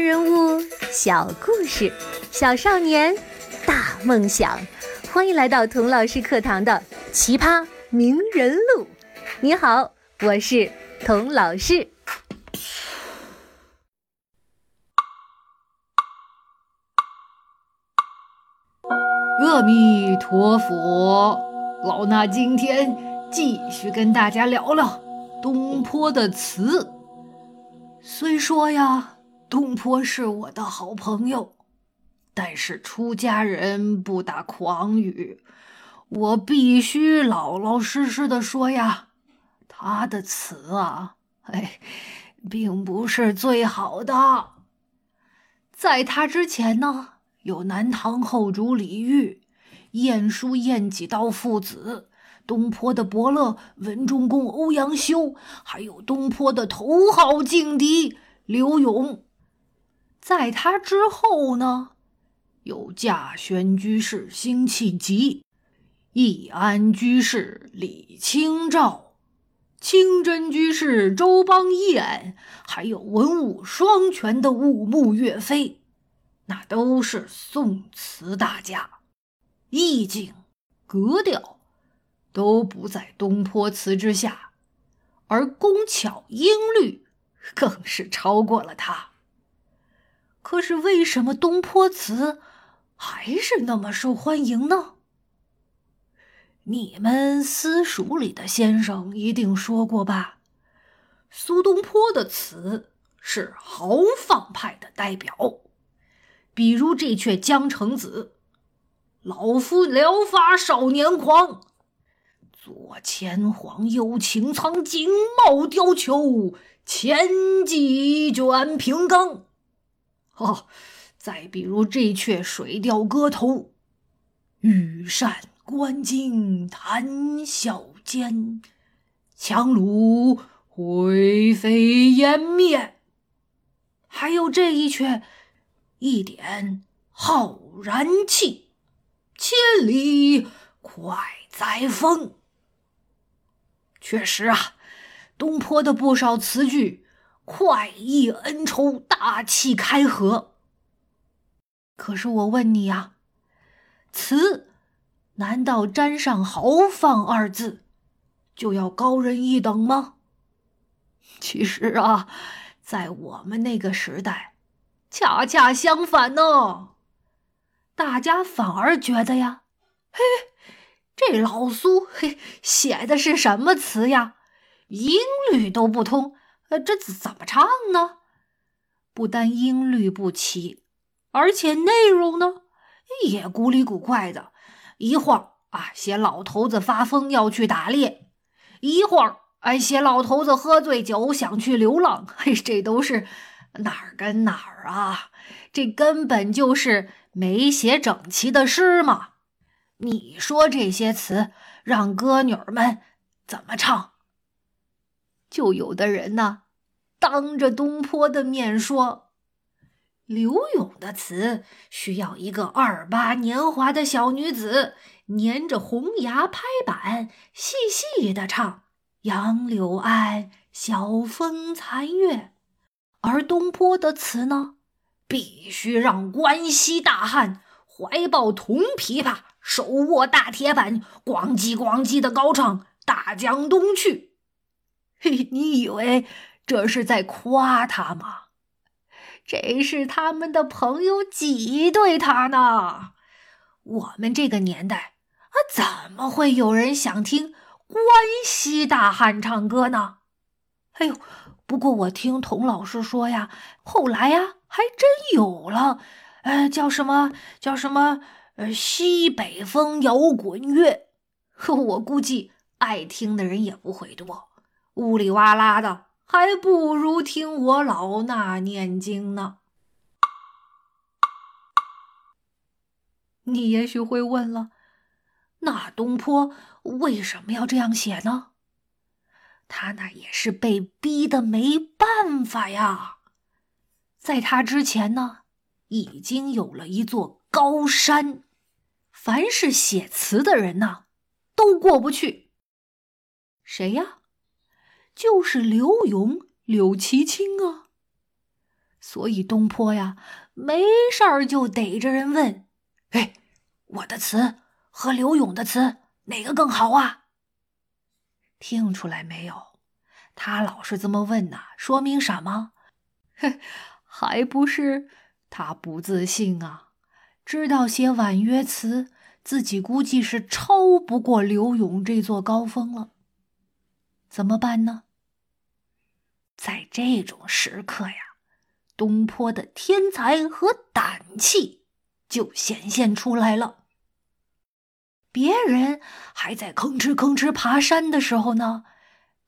人物，小故事，小少年，大梦想。欢迎来到童老师课堂的《奇葩名人录》。你好，我是童老师。阿弥陀佛，老衲今天继续跟大家聊聊东坡的词。虽说呀，东坡是我的好朋友，但是出家人不打诳语，我必须老老实实的说呀，他的词啊，哎，并不是最好的。在他之前呢，有南唐后主李煜、晏殊、晏几道父子。东坡的伯乐文忠公欧阳修，还有东坡的头号劲敌刘永。在他之后呢，有稼轩居士辛弃疾、易安居士李清照、清真居士周邦彦，还有文武双全的武穆岳飞，那都是宋词大家，意境、格调。都不在东坡词之下，而工巧音律更是超过了他。可是为什么东坡词还是那么受欢迎呢？你们私塾里的先生一定说过吧？苏东坡的词是豪放派的代表，比如这阙《江城子》：“老夫聊发少年狂。”左牵黄，右擎苍，锦帽貂裘，千骑卷平冈。哦，再比如这阙《水调歌头》：羽扇纶巾谈笑间，樯橹灰飞烟灭。还有这一阙：一点浩然气，千里快哉风。确实啊，东坡的不少词句快意恩仇，大气开合。可是我问你呀，词难道沾上豪放二字就要高人一等吗？其实啊，在我们那个时代，恰恰相反呢，大家反而觉得呀，嘿。这老苏嘿写的是什么词呀？音律都不通，呃，这怎怎么唱呢？不但音律不齐，而且内容呢也古里古怪的。一会儿啊，写老头子发疯要去打猎；一会儿哎，写老头子喝醉酒想去流浪。嘿，这都是哪儿跟哪儿啊？这根本就是没写整齐的诗嘛！你说这些词让歌女儿们怎么唱？就有的人呢，当着东坡的面说，刘永的词需要一个二八年华的小女子粘着红牙拍板，细细的唱“杨柳岸，晓风残月”，而东坡的词呢，必须让关西大汉怀抱铜琵琶。手握大铁板，咣叽咣叽的高唱《大江东去》。嘿，你以为这是在夸他吗？这是他们的朋友挤兑他呢。我们这个年代啊，怎么会有人想听关西大汉唱歌呢？哎呦，不过我听童老师说呀，后来呀，还真有了。呃，叫什么？叫什么？呃，西北风摇滚乐，呵 我估计爱听的人也不会多。呜里哇啦的，还不如听我老衲念经呢。你也许会问了，那东坡为什么要这样写呢？他那也是被逼的没办法呀。在他之前呢，已经有了一座高山。凡是写词的人呐，都过不去。谁呀？就是刘永、柳其清啊。所以东坡呀，没事儿就逮着人问：“哎，我的词和刘永的词哪个更好啊？”听出来没有？他老是这么问呐，说明什么？哼，还不是他不自信啊！知道写婉约词，自己估计是超不过刘永这座高峰了。怎么办呢？在这种时刻呀，东坡的天才和胆气就显现出来了。别人还在吭哧吭哧爬山的时候呢，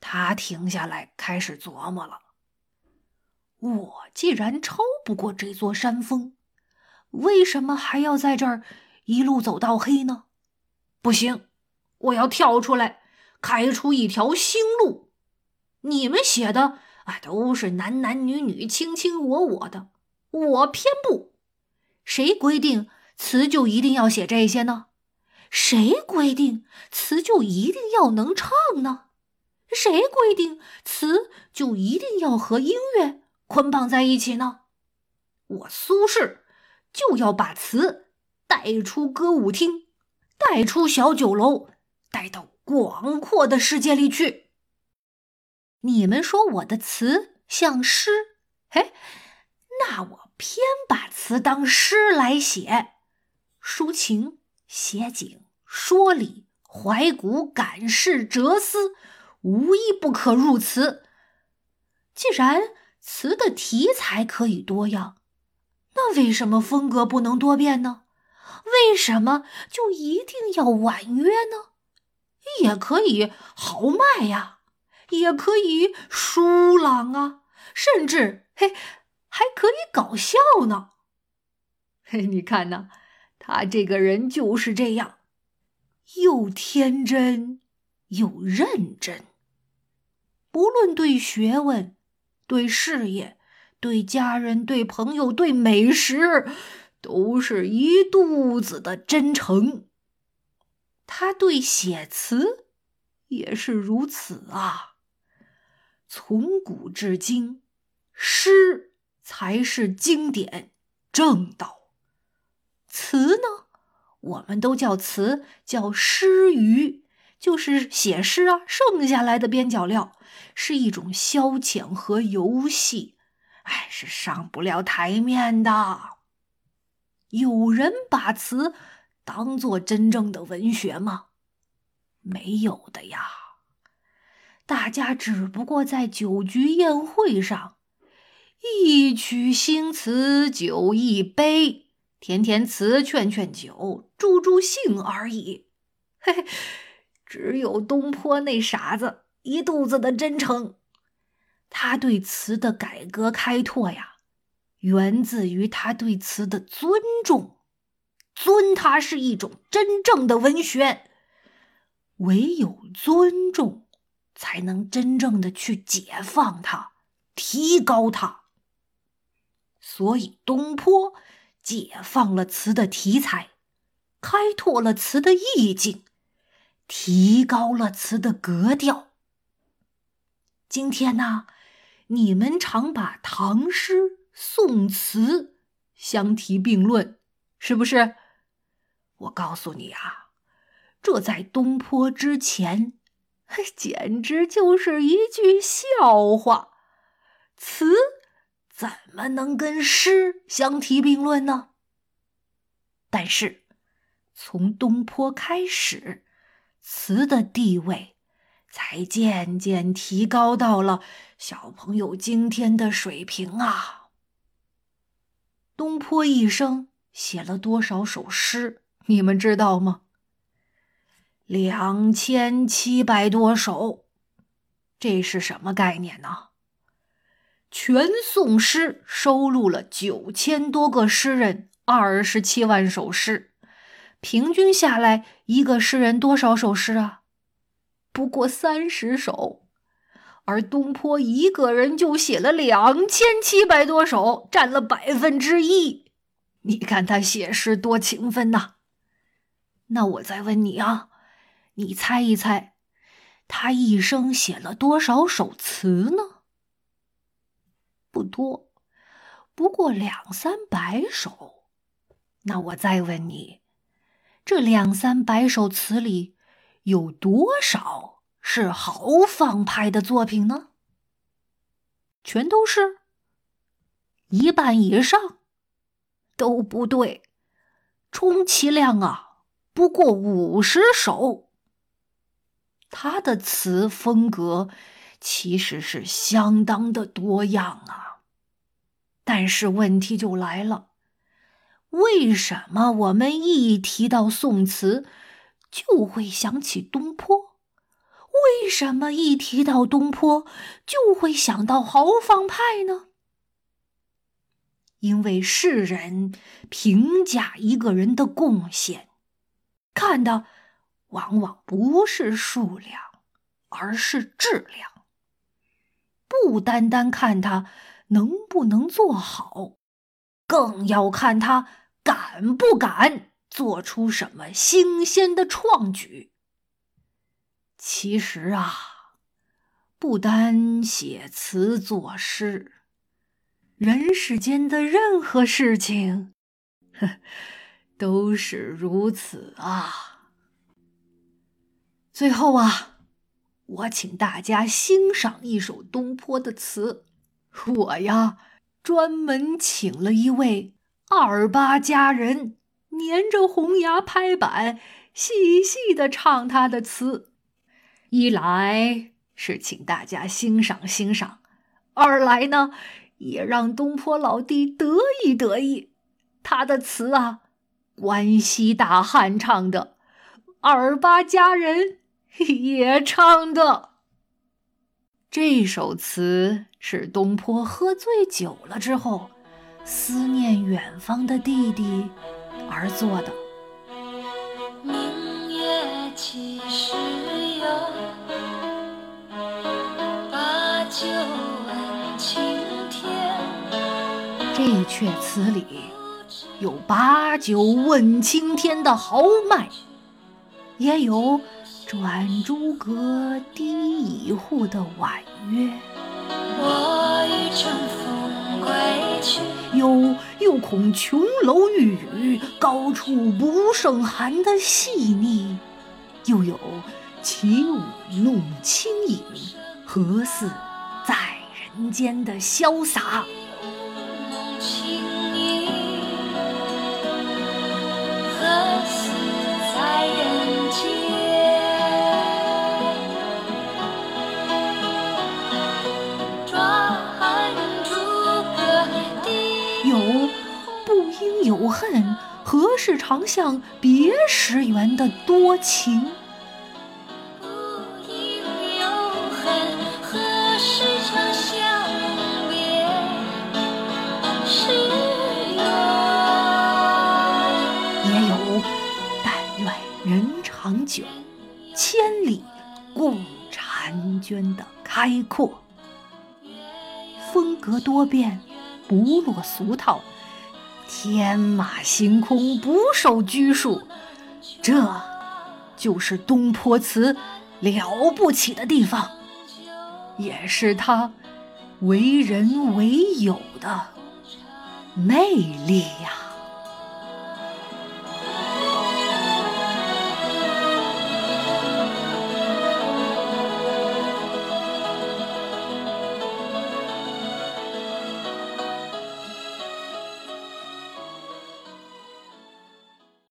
他停下来开始琢磨了：我既然超不过这座山峰，为什么还要在这儿一路走到黑呢？不行，我要跳出来，开出一条新路。你们写的啊，都是男男女女、卿卿我我的，我偏不。谁规定词就一定要写这些呢？谁规定词就一定要能唱呢？谁规定词就一定要和音乐捆绑在一起呢？我苏轼就要把词带出歌舞厅，带出小酒楼，带到广阔的世界里去。你们说我的词像诗，哎，那我偏把词当诗来写，抒情。写景、说理、怀古、感事、哲思，无一不可入词。既然词的题材可以多样，那为什么风格不能多变呢？为什么就一定要婉约呢？也可以豪迈呀，也可以疏朗啊，甚至嘿，还可以搞笑呢。嘿，你看呐。他这个人就是这样，又天真又认真。不论对学问、对事业、对家人、对朋友、对美食，都是一肚子的真诚。他对写词也是如此啊。从古至今，诗才是经典正道。词呢，我们都叫词，叫诗余，就是写诗啊，剩下来的边角料，是一种消遣和游戏，哎，是上不了台面的。有人把词当做真正的文学吗？没有的呀，大家只不过在酒局宴会上，一曲新词酒一杯。填填词，劝劝酒，助助兴而已。嘿嘿，只有东坡那傻子一肚子的真诚。他对词的改革开拓呀，源自于他对词的尊重，尊它是一种真正的文学。唯有尊重，才能真正的去解放它，提高它。所以东坡。解放了词的题材，开拓了词的意境，提高了词的格调。今天呢，你们常把唐诗、宋词相提并论，是不是？我告诉你啊，这在东坡之前，简直就是一句笑话。词。怎么能跟诗相提并论呢？但是，从东坡开始，词的地位才渐渐提高到了小朋友今天的水平啊。东坡一生写了多少首诗？你们知道吗？两千七百多首，这是什么概念呢？全宋诗收录了九千多个诗人，二十七万首诗，平均下来，一个诗人多少首诗啊？不过三十首，而东坡一个人就写了两千七百多首，占了百分之一。你看他写诗多勤奋呐！那我再问你啊，你猜一猜，他一生写了多少首词呢？不多，不过两三百首。那我再问你，这两三百首词里，有多少是豪放派的作品呢？全都是？一半以上？都不对，充其量啊，不过五十首。他的词风格其实是相当的多样啊，但是问题就来了：为什么我们一提到宋词就会想起东坡？为什么一提到东坡就会想到豪放派呢？因为世人评价一个人的贡献，看的。往往不是数量，而是质量。不单单看他能不能做好，更要看他敢不敢做出什么新鲜的创举。其实啊，不单写词作诗，人世间的任何事情，都是如此啊。最后啊，我请大家欣赏一首东坡的词。我呀，专门请了一位二八佳人，粘着红牙拍板，细细的唱他的词。一来是请大家欣赏欣赏，二来呢，也让东坡老弟得意得意。他的词啊，关西大汉唱的，二八佳人。也唱的这首词是东坡喝醉酒了之后，思念远方的弟弟而作的。明月几时有？把酒问青天。这阙词里有把酒问青天的豪迈，也有。转朱阁，低绮户的婉约。我欲乘风归去。有又恐琼楼玉宇，高处不胜寒的细腻，又有起舞弄清影，何似在人间的潇洒？是长向别时圆的多情？也有但愿人长久，千里共婵娟的开阔。风格多变，不落俗套。天马行空，不受拘束，这就是东坡词了不起的地方，也是他为人为友的魅力呀。